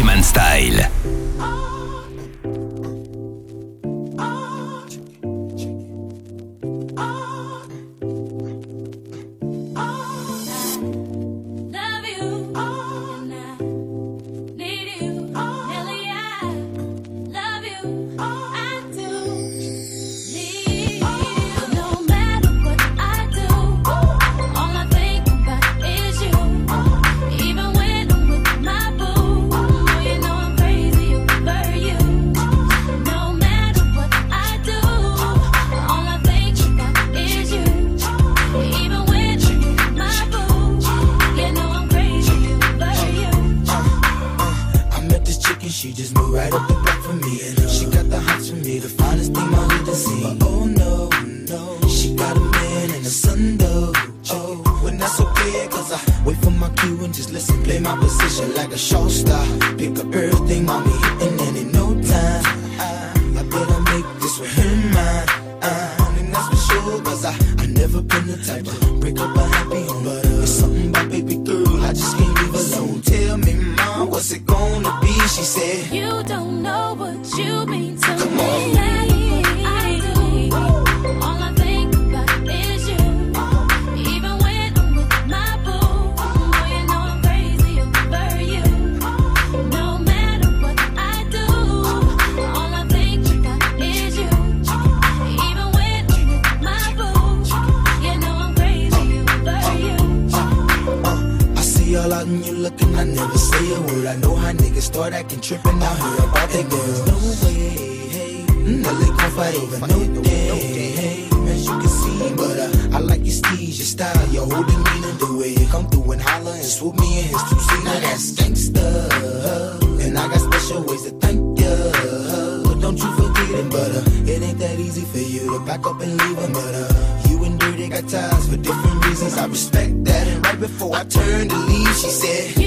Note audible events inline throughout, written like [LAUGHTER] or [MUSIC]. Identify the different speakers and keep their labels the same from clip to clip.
Speaker 1: Freeman Style.
Speaker 2: style, your whole demeanor, the way you come through and holler and swoop me in his two seat. Now that's gangsta, and I got special ways to thank you. But don't you forget it, but uh, it ain't that easy for you to back up and leave a murder. Uh, you and Dirty got ties for different reasons. I respect that. And right before I turned to leave, she said.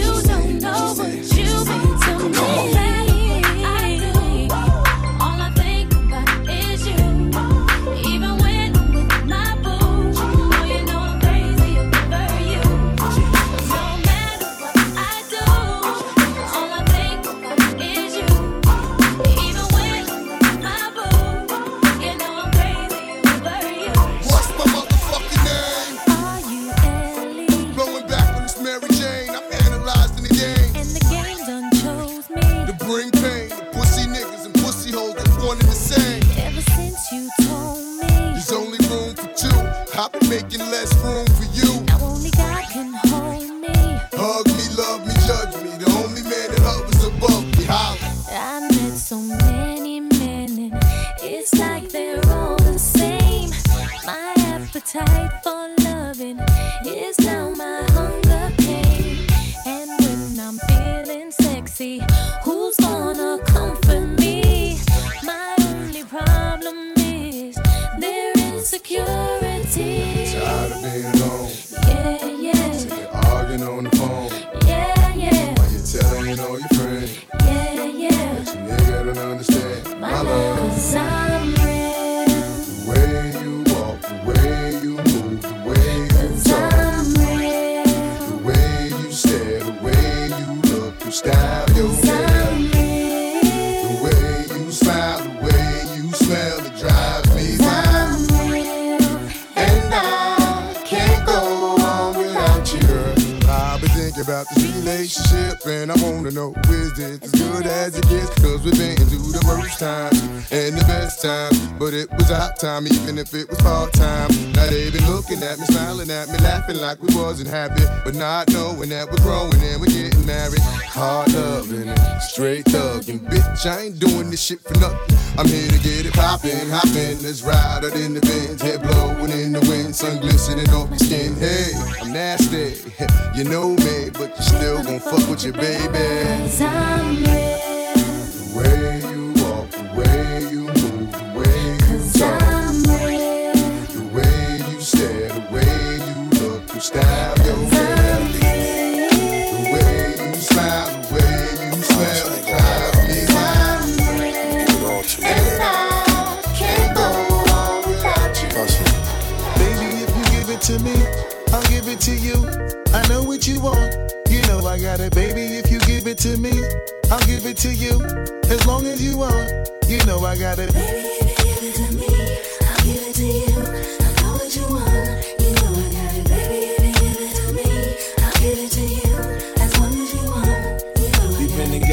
Speaker 2: Time, and I can't go on without you. I've been thinking about
Speaker 3: this relationship, and
Speaker 2: I want to know, is this as good as it gets? Because we've been through the worst times and the best time, but it was hot time, even if it was part time. Now
Speaker 4: they been looking at me, smiling at me, laughing like we wasn't happy, but not knowing that we're growing and we're getting married. Hard loving it, straight thugging, bitch. I ain't
Speaker 5: doing this shit for nothing. I'm here to get it poppin', hoppin'. Let's ride out in the Benz, head
Speaker 2: blowing in the wind, sun glistening off your skin. Hey, I'm nasty, [LAUGHS] you know me, but you still gon' fuck with your baby. Cause I'm real. The way you to me, I'll give it to you. As long as you want, you know I
Speaker 6: got it. Baby,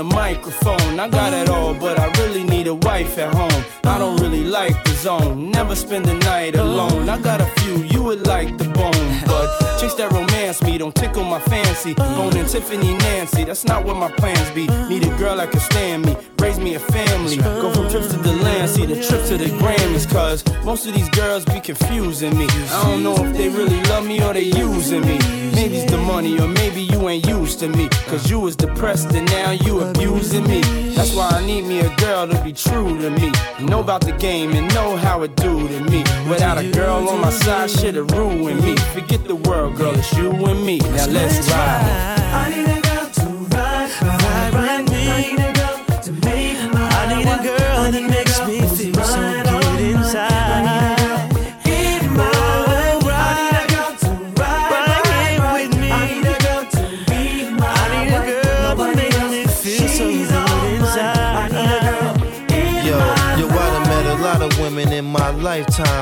Speaker 2: the
Speaker 6: microphone. I got it all, but I really need a wife at home. I don't really like zone, never spend the night alone. I got a few, you would like the bone, but chicks that romance me don't tickle my fancy. Bone and Tiffany Nancy, that's not what my plans be. Need a girl that can stand me, raise
Speaker 7: me a family. Go from trips to the land, see the trip to the Grammys. Cause most of these girls be confusing me. I don't know if they really love me or they using me. Maybe it's the money, or maybe you ain't used to me. Cause you was depressed and now you abusing me. That's why I need me a girl to be true to me. Know about the game and know how it do to me. Without a girl on my side, shit'll ruin me. Forget the world, girl, it's you and me. Now let's ride.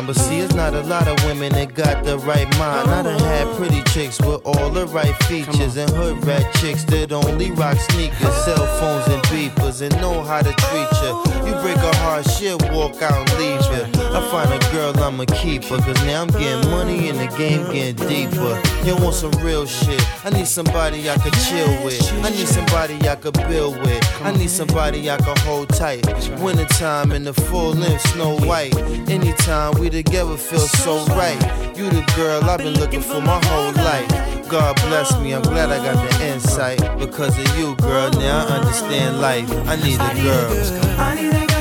Speaker 8: But see, it's not a lot of women that got the right mind. I done had pretty chicks with all the right features, and hood rat chicks that only rock sneakers, cell phones, and beepers, and know how to treat you. You break a heart, shit, walk out and leave you. I find a girl, I'ma keep her, cause now I'm getting money and the game getting deeper. You want some real shit? I need somebody I could chill with. I need somebody I could build with. I need somebody I could hold tight. Wintertime in the full length, Snow White. Anytime we together feels so right. You the girl I've been looking for my whole life. God bless me, I'm glad I got the insight. Because of you, girl, now I understand life. I need a girl.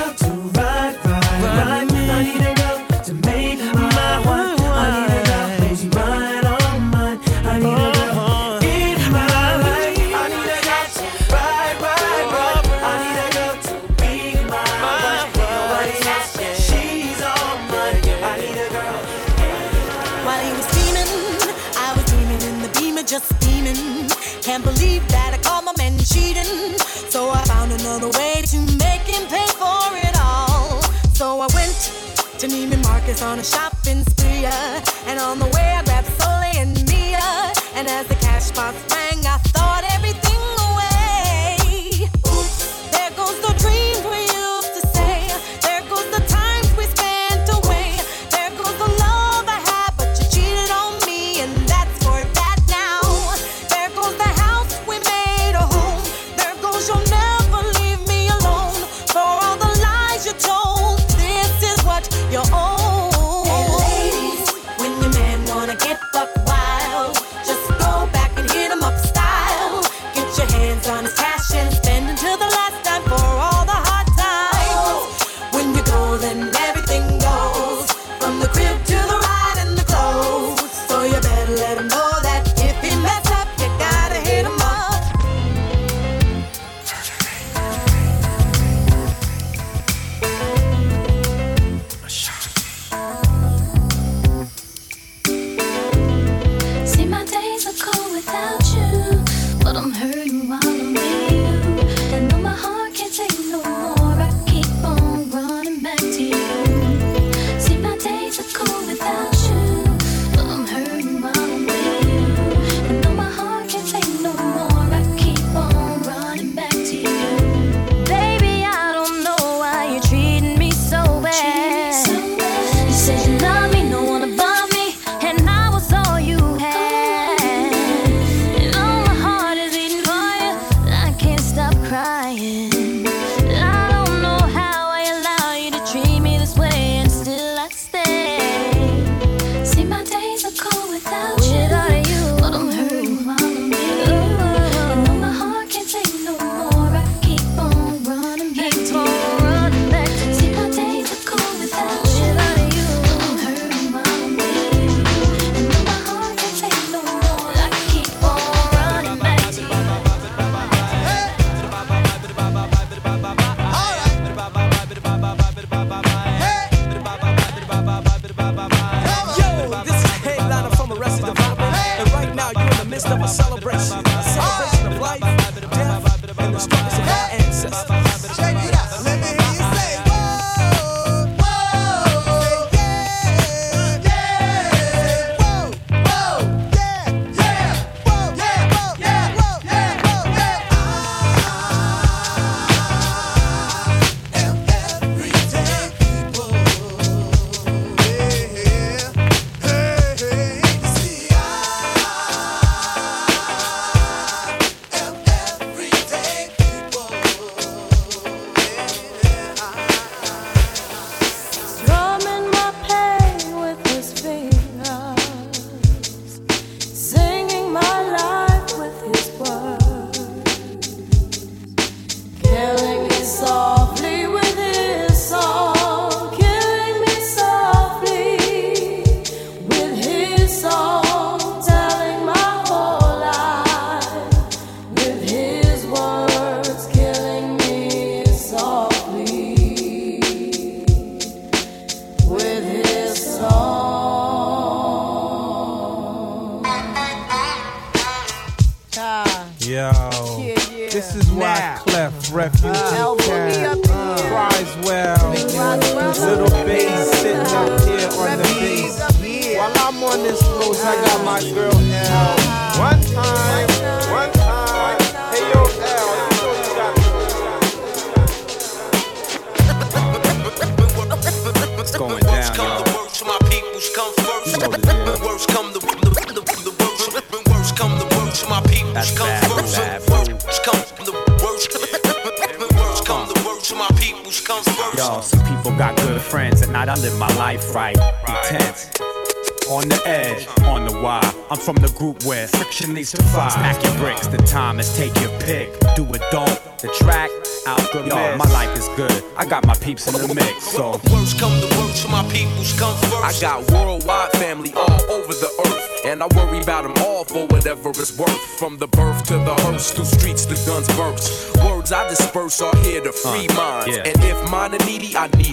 Speaker 9: Neiman Marcus
Speaker 10: on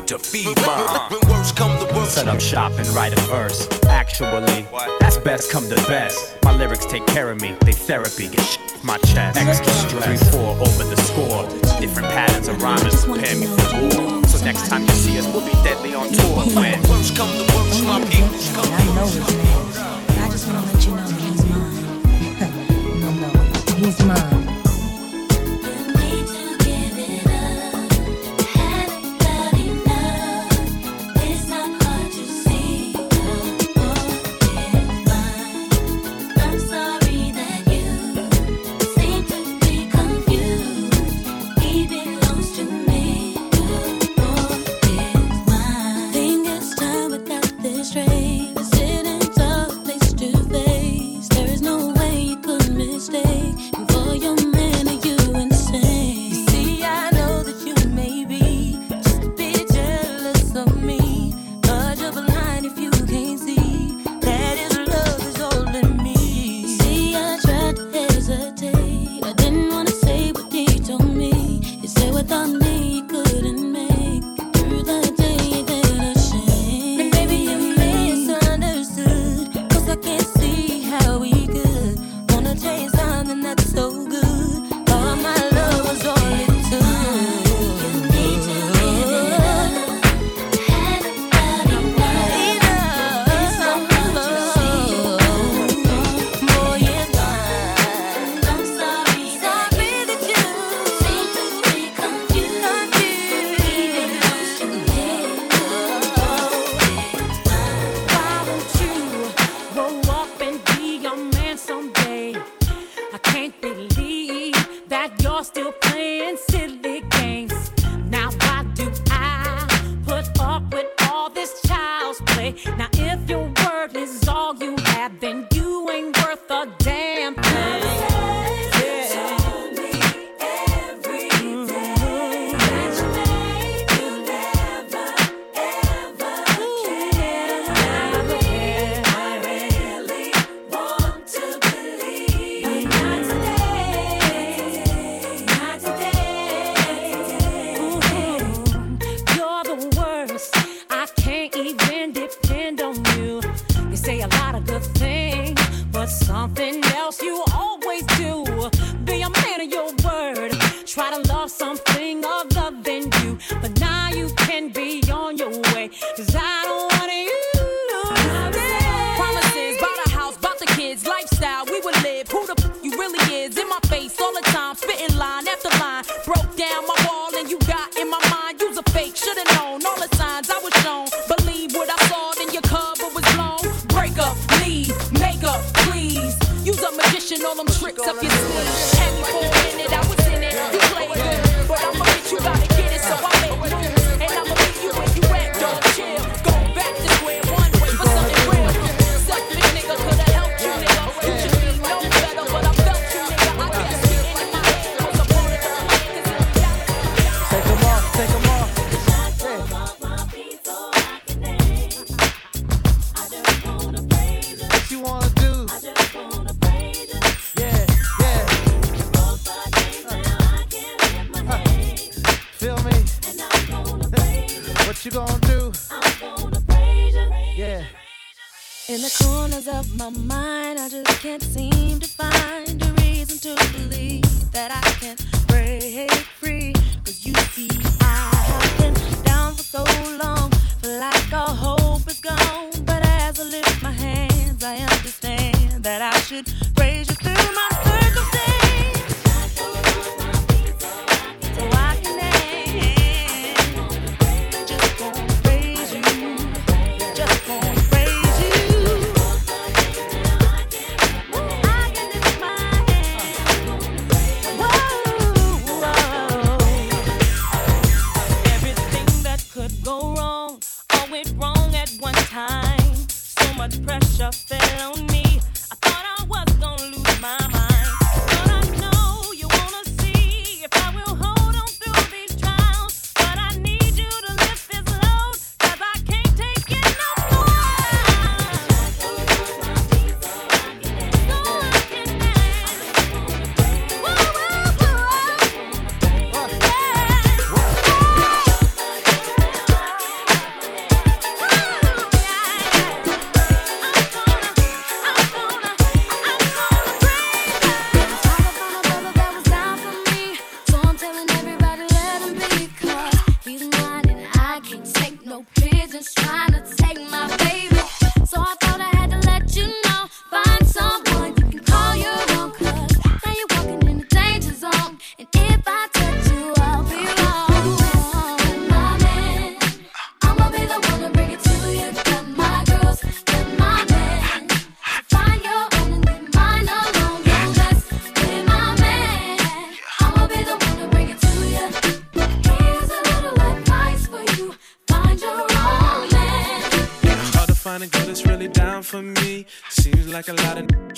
Speaker 10: to feed my.
Speaker 11: When come
Speaker 12: to
Speaker 11: worst,
Speaker 12: set up shop and write a verse. Actually, what? that's best come to best. My lyrics take care of me, they therapy, get sh- my chest. Extra stress, three, four over the score. Different patterns of rhymes prepare me for war. So next time you see us, we'll be deadly on tour. When
Speaker 11: worst come to worst, my people come
Speaker 13: I know his name. I just wanna let you know he's mine. [LAUGHS] no, no, he's mine.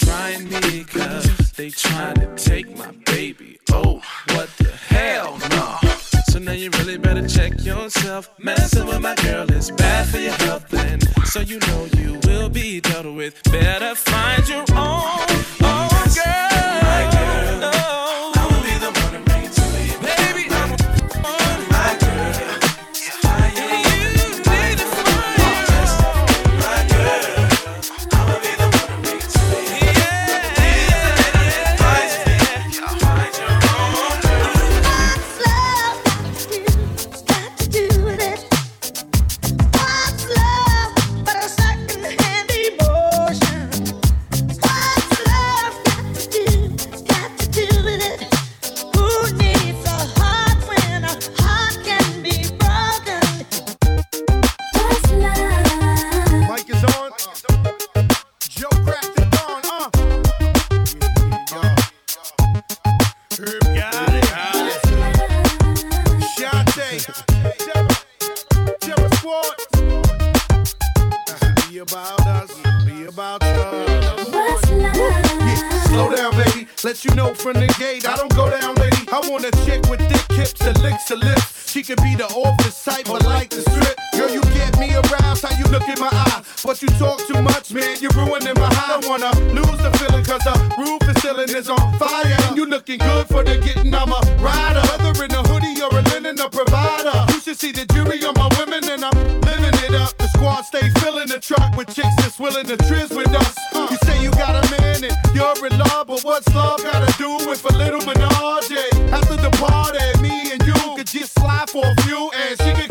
Speaker 14: trying me cause they trying to take my baby. Oh, what the hell, no. So now you really better check yourself. Messing with my girl is bad for your health, and so you know you will be dealt with. Better find your own, own girl. My girl. Oh. you
Speaker 15: and she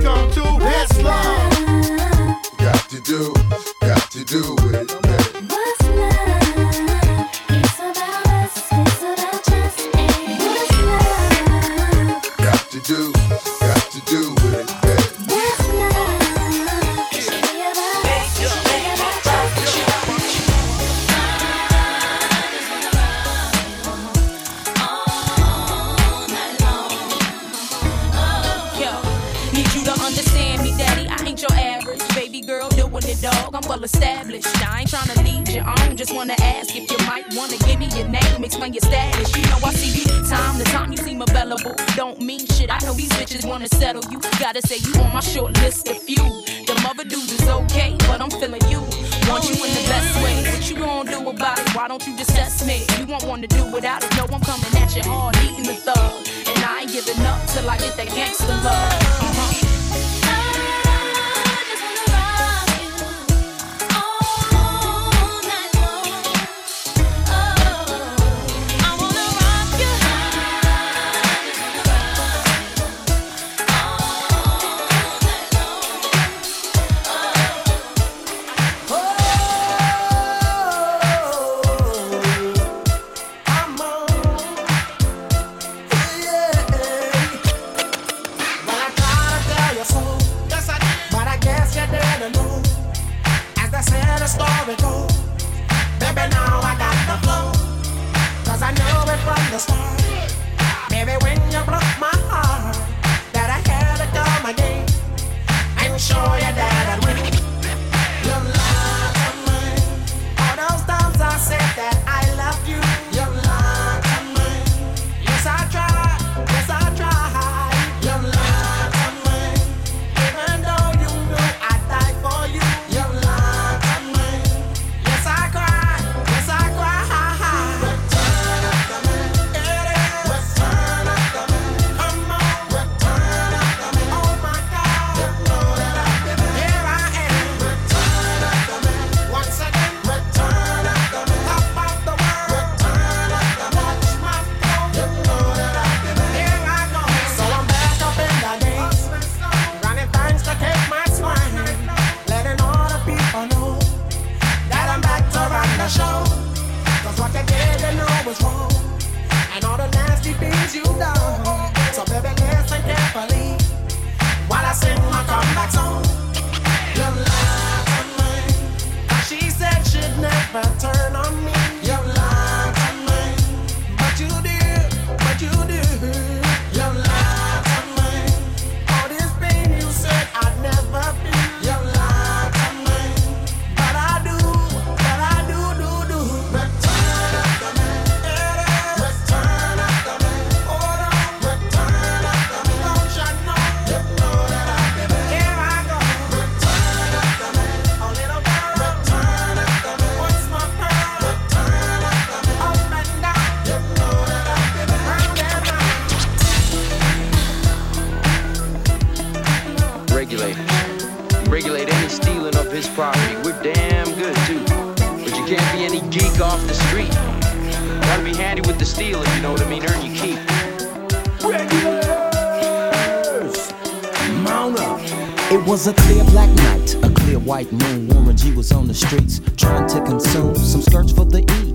Speaker 15: It
Speaker 16: was a clear black night, a clear white moon. Warren G was on the streets trying to consume some skirts for the E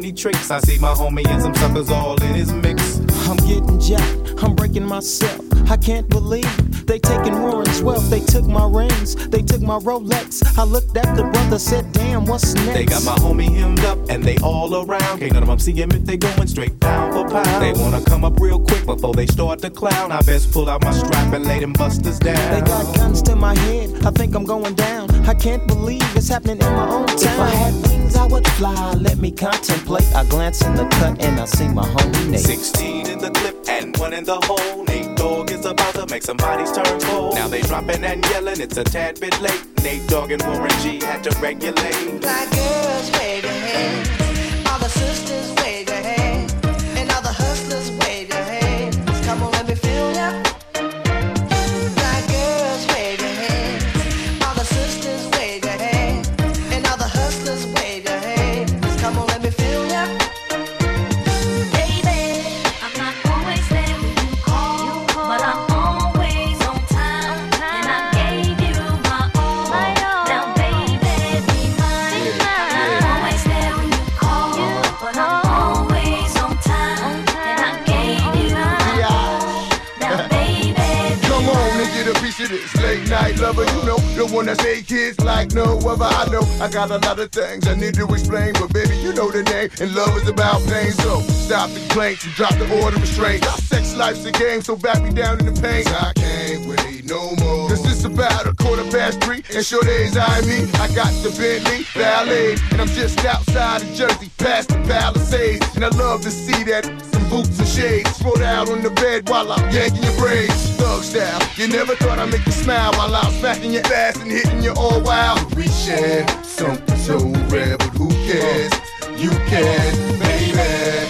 Speaker 17: horny tricks. I see my homie and some suckers all in his mix.
Speaker 16: I'm getting jacked, I'm breaking myself. I can't believe they taking Warren's wealth. They took my rings, they took my Rolex. I looked at the brother, said, damn, what's next?
Speaker 17: They got my homie hemmed up and they all around. Can't none of them see him if they going straight down for pound. They wanna come up real quick before they start to clown. I best pull out my strap and lay them busters down.
Speaker 16: They got guns to my head, I think I'm going down. I can't believe it's happening in my own town. If I had wings, I would fly. Let me contemplate. I glance in the cut and I see my homie Nate.
Speaker 17: 16 in the clip and one in the hole. Nate Dogg is about to make some bodies turn cold. Now they dropping and yelling, it's a tad bit late. Nate Dogg and Warren G had to regulate.
Speaker 18: Black girls wave
Speaker 4: that say kids like no other. I know I got a lot of things I need to explain, but baby, you know the name. And love is about pain. So stop the complaints and drop the order of restraint. Our sex life's a game, so back me down in the pain. I can't wait no more. Cause it's about a quarter past three, and sure days I me. I got the Bentley Ballet, and I'm just outside of Jersey, past the Palisades. And I love to see that some boots and shades spread out on the bed while I'm yanking your braids. Thug style, you never thought I'd make you smile while I'm smacking your ass and hitting you all wild. We share something so rare, but who cares? You can, baby.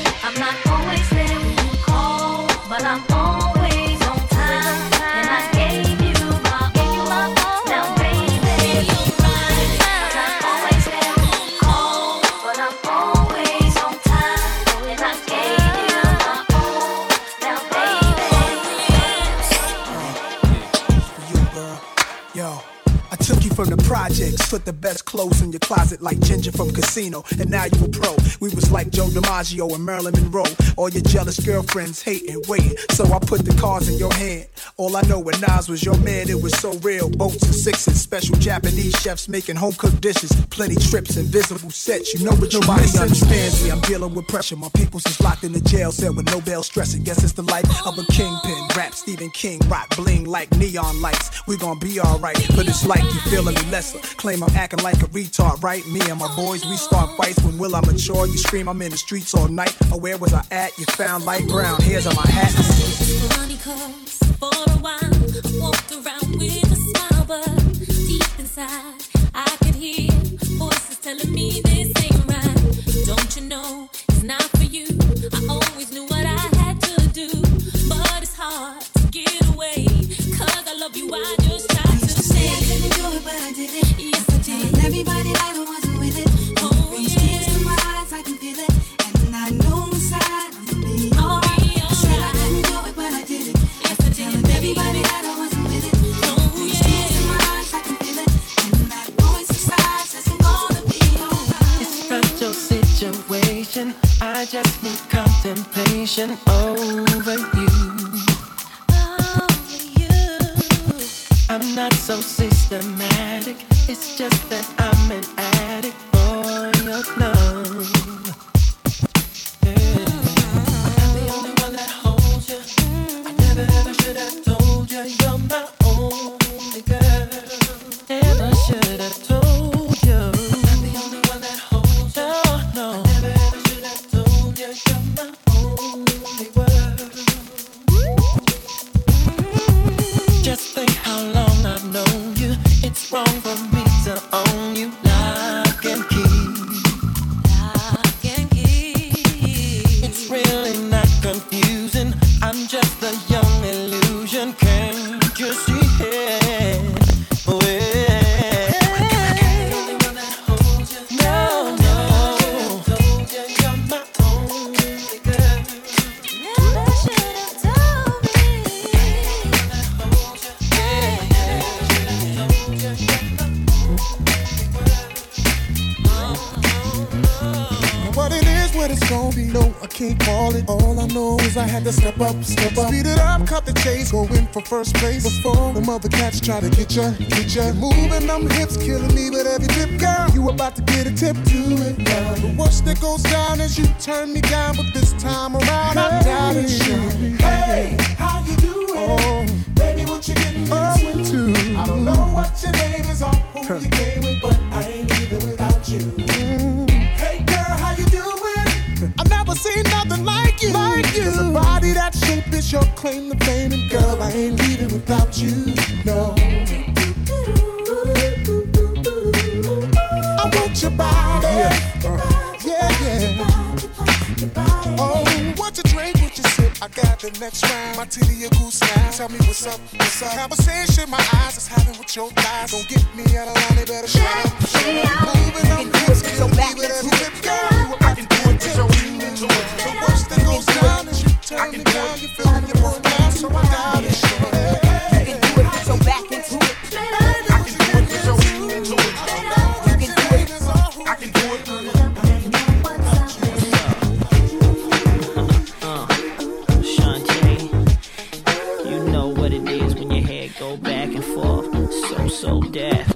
Speaker 19: Projects, put the best clothes in your closet like Ginger from Casino, and now you a pro. We was like Joe DiMaggio and Marilyn Monroe. All your jealous girlfriends hating, waiting. So I put the cards in your hand. All I know when Nas was your man, it was so real. Boats and sixes, special Japanese chefs making home cooked dishes, plenty trips, invisible sets. You know what you Nobody understands me. I'm dealing with pressure. My peoples is locked in the jail cell with no bail stressing. Guess it's the life of a kingpin. Rap Stephen King, rock bling like neon lights. We gon' be alright, but it's like you feeling me lesser. Claim I'm acting like a retard, right? Me and my boys, we start fights. When will I mature? You scream, I'm in the streets all night. Oh, where was I at? You found light brown hairs on my hat.
Speaker 2: For a while I walked around with a smile, but deep inside I hear voices telling me this ain't right. Don't you know it's not for you? I always knew what I had to do, but it's hard I
Speaker 9: everybody that I wasn't with it. Oh, tears to my eyes, I can feel it. And I know inside I'm gonna be alright. Oh, said I couldn't do it, but I did it.
Speaker 2: Yes, I did.
Speaker 9: Telling everybody that I wasn't with it. Brings tears to my eyes, I can feel it. And that voice inside says I'm gonna be alright.
Speaker 20: It's such a situation. I just need contemplation over you.
Speaker 21: Is, it's gonna be, no, I can't call it. All I know is I had to step up, step up. Speed it up, cut the chase, go in for first place. Before the mother cats try to get ya, get ya. Moving them hips, killing me with every tip, girl. You about to get a tip to it, girl. The worst that goes down is you turn me down, but this time around, I doubt it. Hey, how you doing? Oh, baby, what you getting into? I don't know what your name is or who you came with, but I ain't leaving without you. Seen nothing like you. Like you. There's a body that shape is your claim to fame, and girl, I ain't leaving without you. No. I want your body. Yeah, yeah. yeah. Oh, what you drink, the next round. My titty a goose now. Tell me what's up, what's up. Conversation my eyes is having with your thighs. Don't get me out of line, they better shut up. Moving on hips, kill me with every lip, girl. You about to do it to you. The worst that goes down is you turn me down. You feel feeling your boy now, so I doubt it. You can do it, put your back into it.
Speaker 7: So deaf.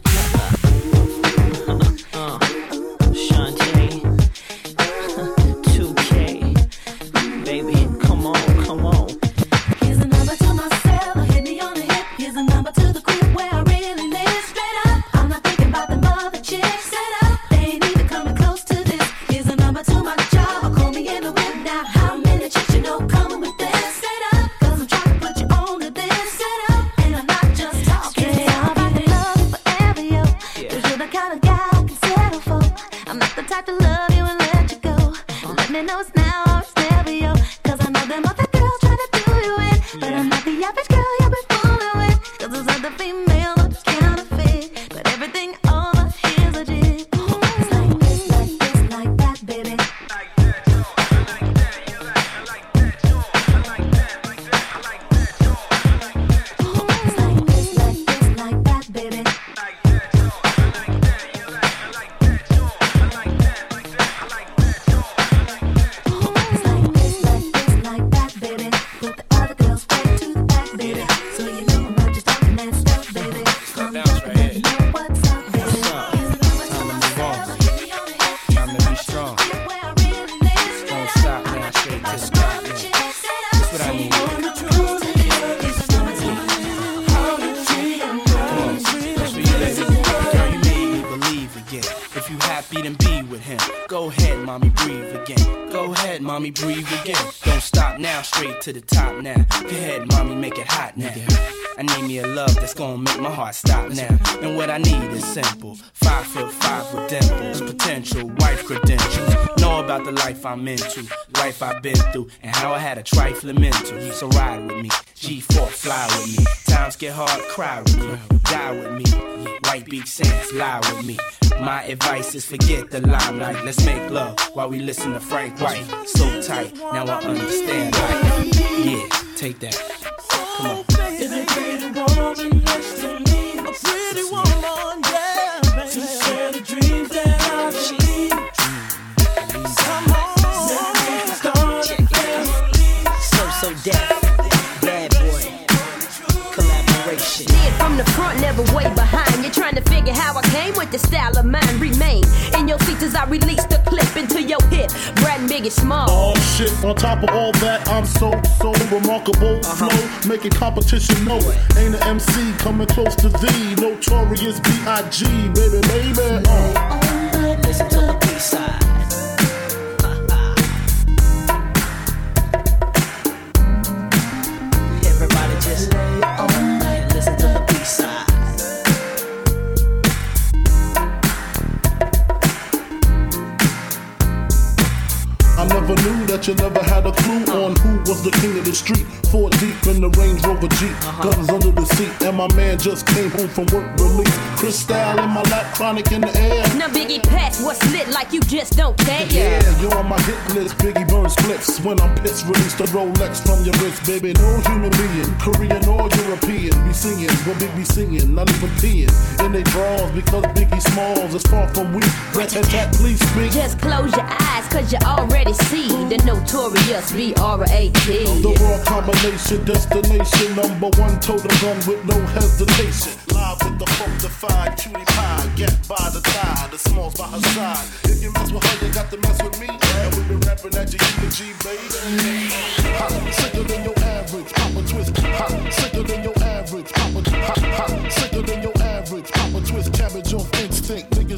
Speaker 22: My
Speaker 23: advice is forget the limelight. Let's make love while we listen to Frank White. So tight, now I understand life. Yeah, take that. Come on.
Speaker 24: Is a pretty woman next to me? A pretty woman, yeah, baby. To share the dreams that I believe. Come on, start a family.
Speaker 7: So So Def, bad boy, collaboration.
Speaker 25: See it from the front, never way behind. You're trying to figure how I came with the style as I release the clip into your hip. Brat and Biggie Small.
Speaker 26: Oh shit, on top of all that, I'm so, so remarkable. Flow, making competition know it. Ain't an MC coming close to thee. Notorious B.I.G. Baby, baby. Uh.
Speaker 7: Listen to the B-side.
Speaker 26: That you never had a clue on who was the king of the street. Four deep in the Range Rover Jeep, uh-huh. guns under the seat, and my man just came home from work release. Crystal in my lap, chronic in the air.
Speaker 25: Now Biggie Pass, what's lit like you just don't care.
Speaker 26: Yeah, you're on my hit list. Biggie burns flips when I'm pissed. Release the Rolex from your wrist, baby. No human being, Korean or European, be singing what Biggie be singing, not even peeing in they draws because Biggie Smalls is far from weak. Rat tat tat, please speak.
Speaker 25: Just close your eyes, cause you already see the notorious B-R-A-T.
Speaker 26: The raw combination, destination, number one total gun with no hesitation. Live with the funkified cutie pie, get by the tie, the smalls by her side. If you mess with her, you got to mess with me. And we been rapping at your eulogy, baby. Hot, sicker than your average, Papa Twist. Hot, sicker than your average, Papa. Hot,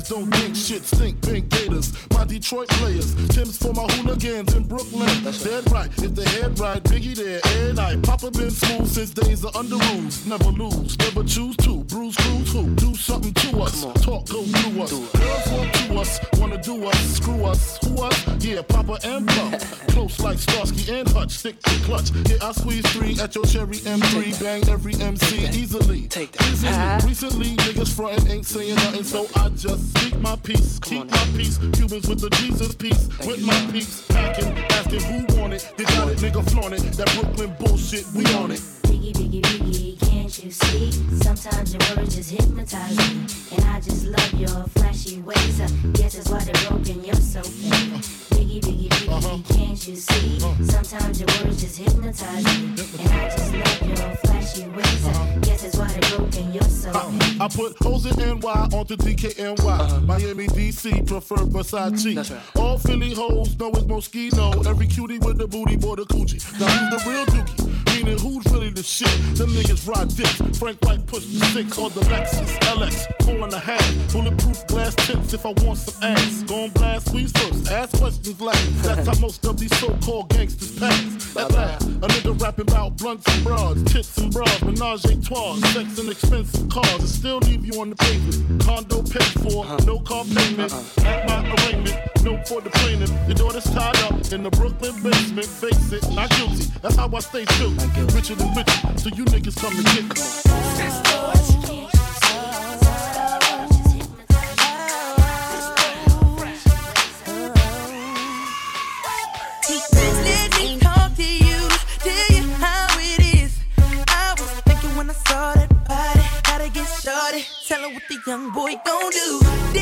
Speaker 26: don't think shit stink. Pink Gators, my Detroit players. Tim's for my hooligans in Brooklyn. That's Dead right, if the head right, Biggie there, every night. Papa been smooth since days of Underoos. Never lose, never choose to. Bruise, cruise, who? Do something to us. Talk, go through us. Girls want to us, wanna do us, screw us, who us? Yeah, Papa and Pump. [LAUGHS] Close like Starsky and Hutch, stick to clutch. Yeah, I squeeze three at your cherry M3, bang every MC easily. Take that. Easily. Recently, niggas frontin' ain't saying nothing, so I just speak my peace, keep my peace. Cubans with the Jesus piece, with my peace. Packing, asking who want it. They got it, nigga flaunt it. That Brooklyn bullshit, we on it.
Speaker 2: Biggie, biggie, biggie, can't you see? Sometimes your words just hypnotize me. And I just love your flashy ways. I guess that's why they're broken, you're so fake. Biggie, biggie, biggie, uh-huh. can't you see? Uh-huh. Sometimes your words just hypnotize me. And I just love your flashy ways. I uh-huh. guess that's why they're broken, you're so fake.
Speaker 26: I put hoes in NY onto DKNY. Miami, DC, prefer Versace. Mm-hmm. All Philly hoes know it's Moschino. Every cutie with the booty, boy, the coochie. Now who's the real dookie? Meaning who's really the shit? Them niggas ride dicks. Frank White push the six or the Lexus LX. And a half. Bulletproof glass tips if I want some ass. Gon' blast squeeze first. Ask questions last. That's how most of these so-called gangsters pass. At last, a nigga rapping about blunts and bras, tits and bras, menage a trois, sex and expensive cars, and still leave you on the pavement. Condo paid for, no car payment. At my arraignment, no for the plaintiff. Your daughter's tied up in the Brooklyn basement. Face it, not guilty. That's how I stay true. Richer than rich, so you niggas come me.
Speaker 20: Me to you, tell you how it is. I was thinking when I saw that body, gotta get started. Tell her what the young boy gon' do.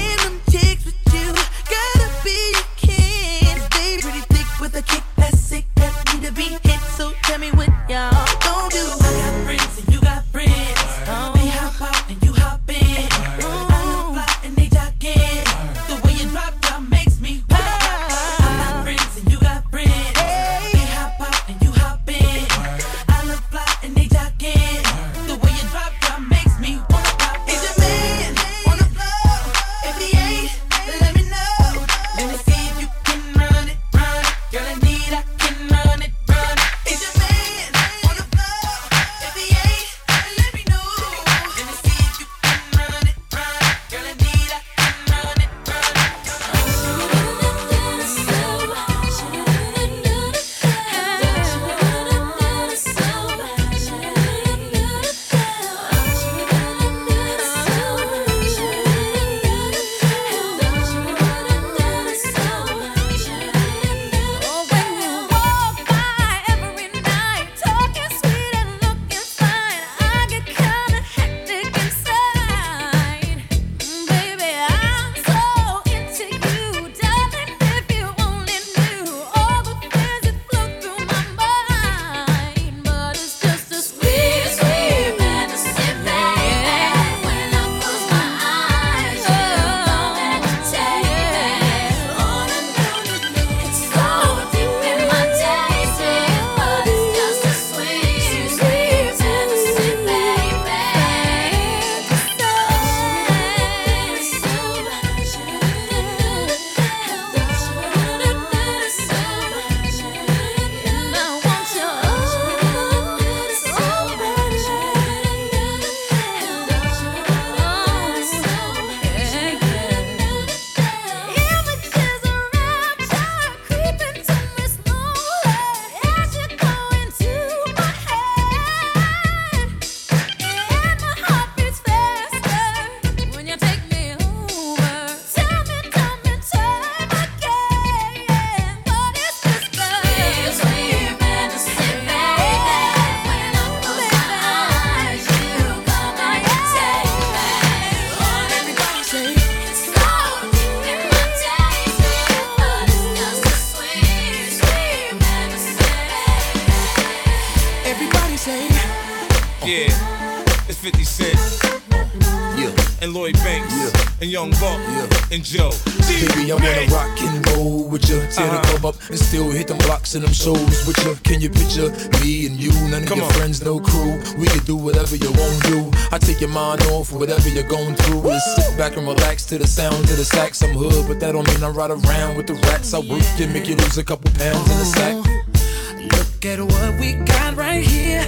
Speaker 20: And
Speaker 12: Joe.
Speaker 27: Baby, I wanna rock and roll with you. Tear the uh-huh. club up and still hit them blocks and them shows with you. Can you picture me and you? None of
Speaker 12: Come
Speaker 27: your
Speaker 12: on.
Speaker 27: friends, no crew. We can do whatever you want to do. I take your mind off whatever you're going through. And sit back and relax to the sound of the sax. I'm hood, but that don't mean I ride around with the rats. I work you, make you lose a couple pounds in the sack.
Speaker 20: Oh, look at what we got right here.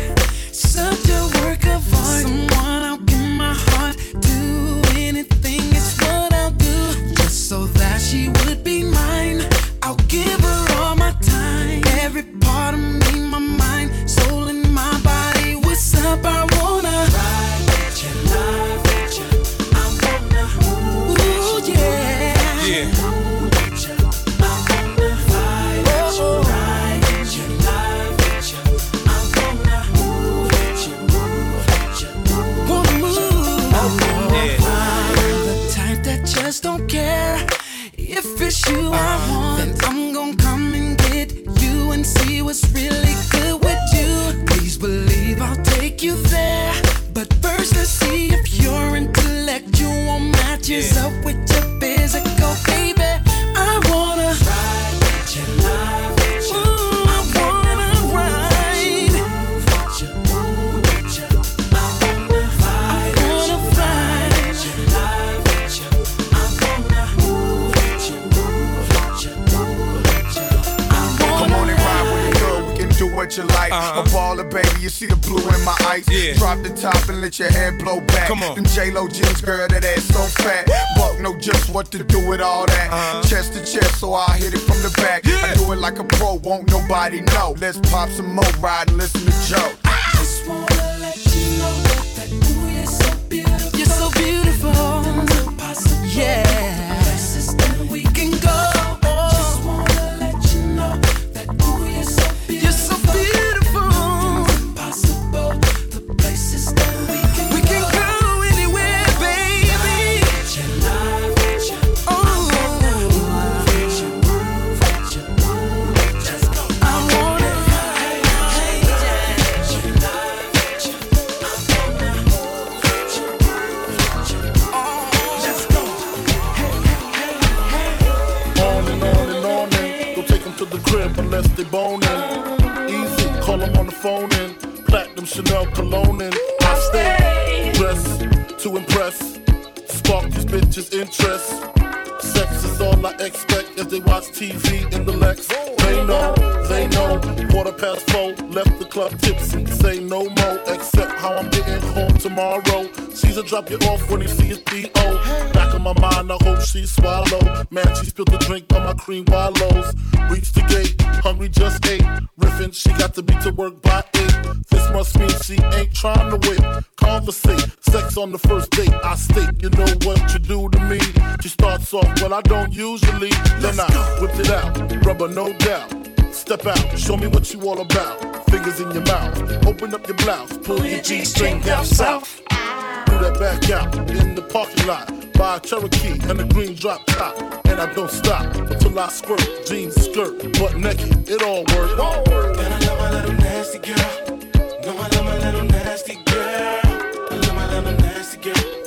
Speaker 20: Such a work of art. Someone I'll she would you I
Speaker 24: let your hair blow back.
Speaker 12: Come on.
Speaker 24: Them J Lo jeans, girl, that ass so fat. Buck know just what to do with all that. Uh-huh. Chest to chest, so I hit it from the back. I do it like a pro, won't nobody know. Let's pop some more, ride and listen to Joe.
Speaker 26: Past four, left the club tipsy. Say no more, except how I'm getting home tomorrow. Caesar drop you off when he see his D.O. Back in my mind, I hope she swallow. Man, she spilled the drink on my cream wallows. Reach the gate, hungry just ate. Riffin', she got to be to work by eight. This must mean she ain't trying to wait. Conversate, sex on the first date. I state, you know what you do to me. She starts off, well, I don't usually. Then I whipped it out, rubber, no doubt. Step out, show me what you all about. Fingers in your mouth, open up your blouse, pull your G string down south. Do that back out in the parking lot. Buy a Cherokee and a green drop top. And I don't stop until I squirt. Jeans, skirt, butt naked, it all work.
Speaker 14: And I love my little nasty girl. No, I love my little nasty girl. I love my little nasty girl.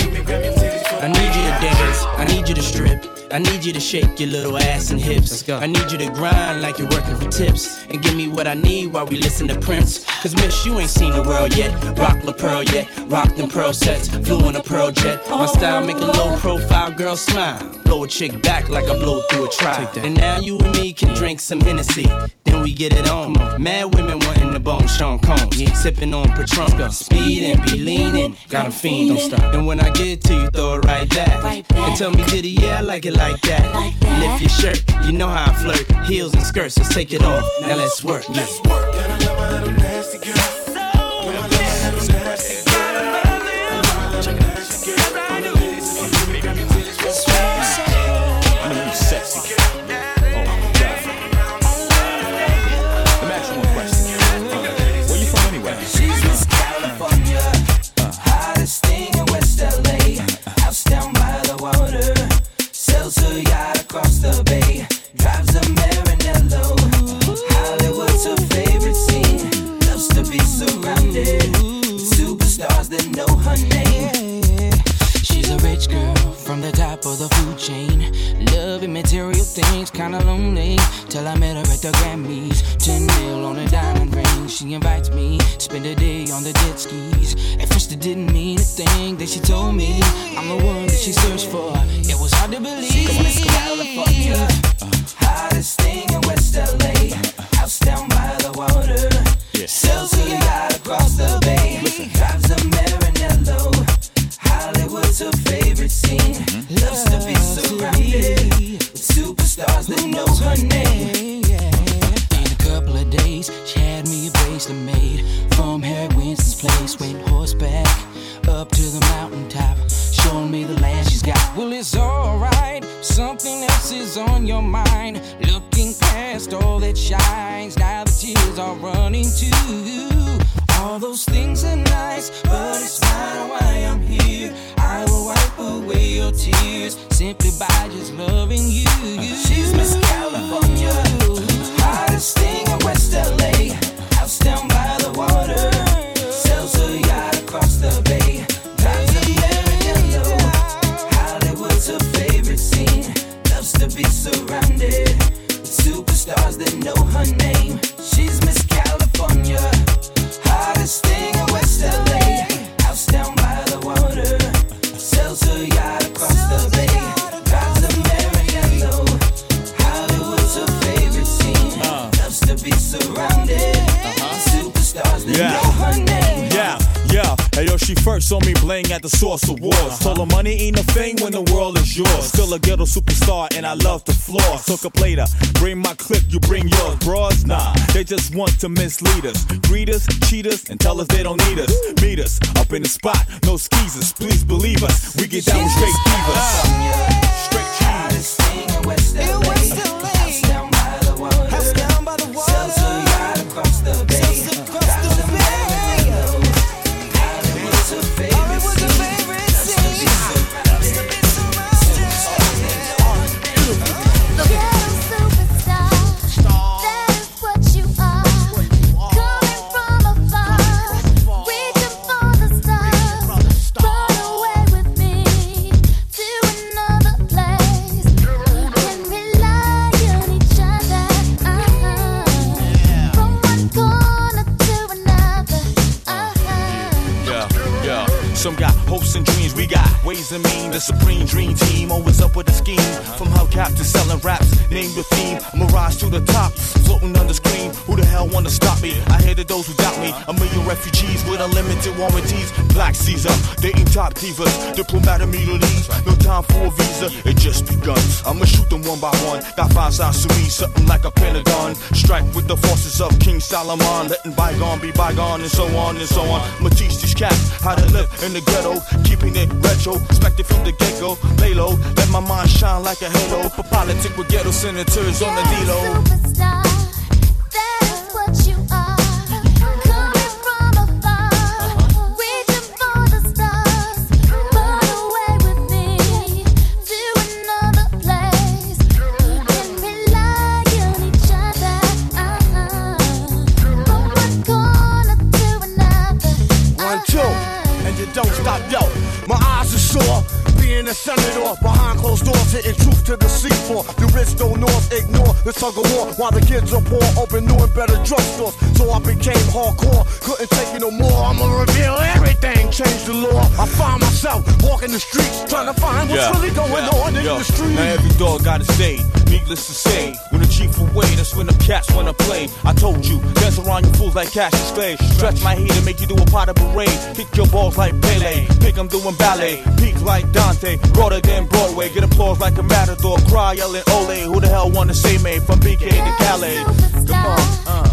Speaker 14: I
Speaker 7: need you to strip. I need you to shake your little ass and hips. I need you to grind like you're working for tips. And give me what I need while we listen to Prince. Cause miss, you ain't seen the world yet. Rock La Perla yet. Rock them pearl sets. Flew in a pearl jet. My style make a low profile girl smile. Blow a chick back like I blow through a trial. And now you and me can drink some Hennessy. Then we get it on. Mad women wanting the bone Sean Combs. Sipping on Patron. Speed and be leaning. Got 'em fiend, don't stop. And when I get to you, throw it right back. And tell me, did he, yeah, I like it like that. Lift your shirt, you know how I flirt. Heels and skirts, let's take it off. Now let's work. Let's work.
Speaker 28: sexy.
Speaker 29: First
Speaker 12: saw me playing at the Source Awards. Uh-huh. Told her money ain't a thing when the world is yours. Still a ghetto superstar and I love the floor. Took a plater, bring my clip, you bring yours. Bras, nah, they just want to mislead us. Greet us, cheat us, and tell us they don't need us. Meet us up in the spot, no skeezers. Please believe us, we get down with straight divas. Straight
Speaker 30: Hottest thing in West LA. House down by the water. Sells her yacht
Speaker 12: and mean. The supreme dream team, always up with a scheme. From hubcap to selling raps, name the theme. Rise to the top, floating on the screen. Who the hell wanna stop me? I hated those who doubt me. A million refugees with unlimited warranties. Black Caesar, dating top divas, diplomatic immunities. No time for a visa, it just begun. I'ma shoot them one by one. Got five sides to me, something like a pentagon. Strike with the forces of King Solomon, letting bygone be bygone, and so on and so on. I'ma teach these cats how to live in the ghetto, keeping it retro, expected from the get go. Lay low, let my mind shine like a halo. For politics with ghetto senators on the D-Lo.
Speaker 27: One, to the C4. The rich don't north ignore the tug of war while the kids are poor, open new and better drugstores. So I became hardcore, couldn't take it no more. I'ma reveal everything, change the law. I find myself walking the streets, trying to find what's really going
Speaker 12: yeah,
Speaker 27: on in
Speaker 12: yo.
Speaker 27: the street.
Speaker 12: Now every dog got a say. Needless to say, when the chief away, that's when the cats wanna play. I told you, dance around you fools like Cassius Clay. Stretch my heat and make you do a pot of parade. Kick your balls like Pele. I'm doing ballet. Peak like Dante. Broader than Broadway. Get applause like a matador. Cry yelling Ole. Who the hell wanna see me from BK to Calais? Come on, uh.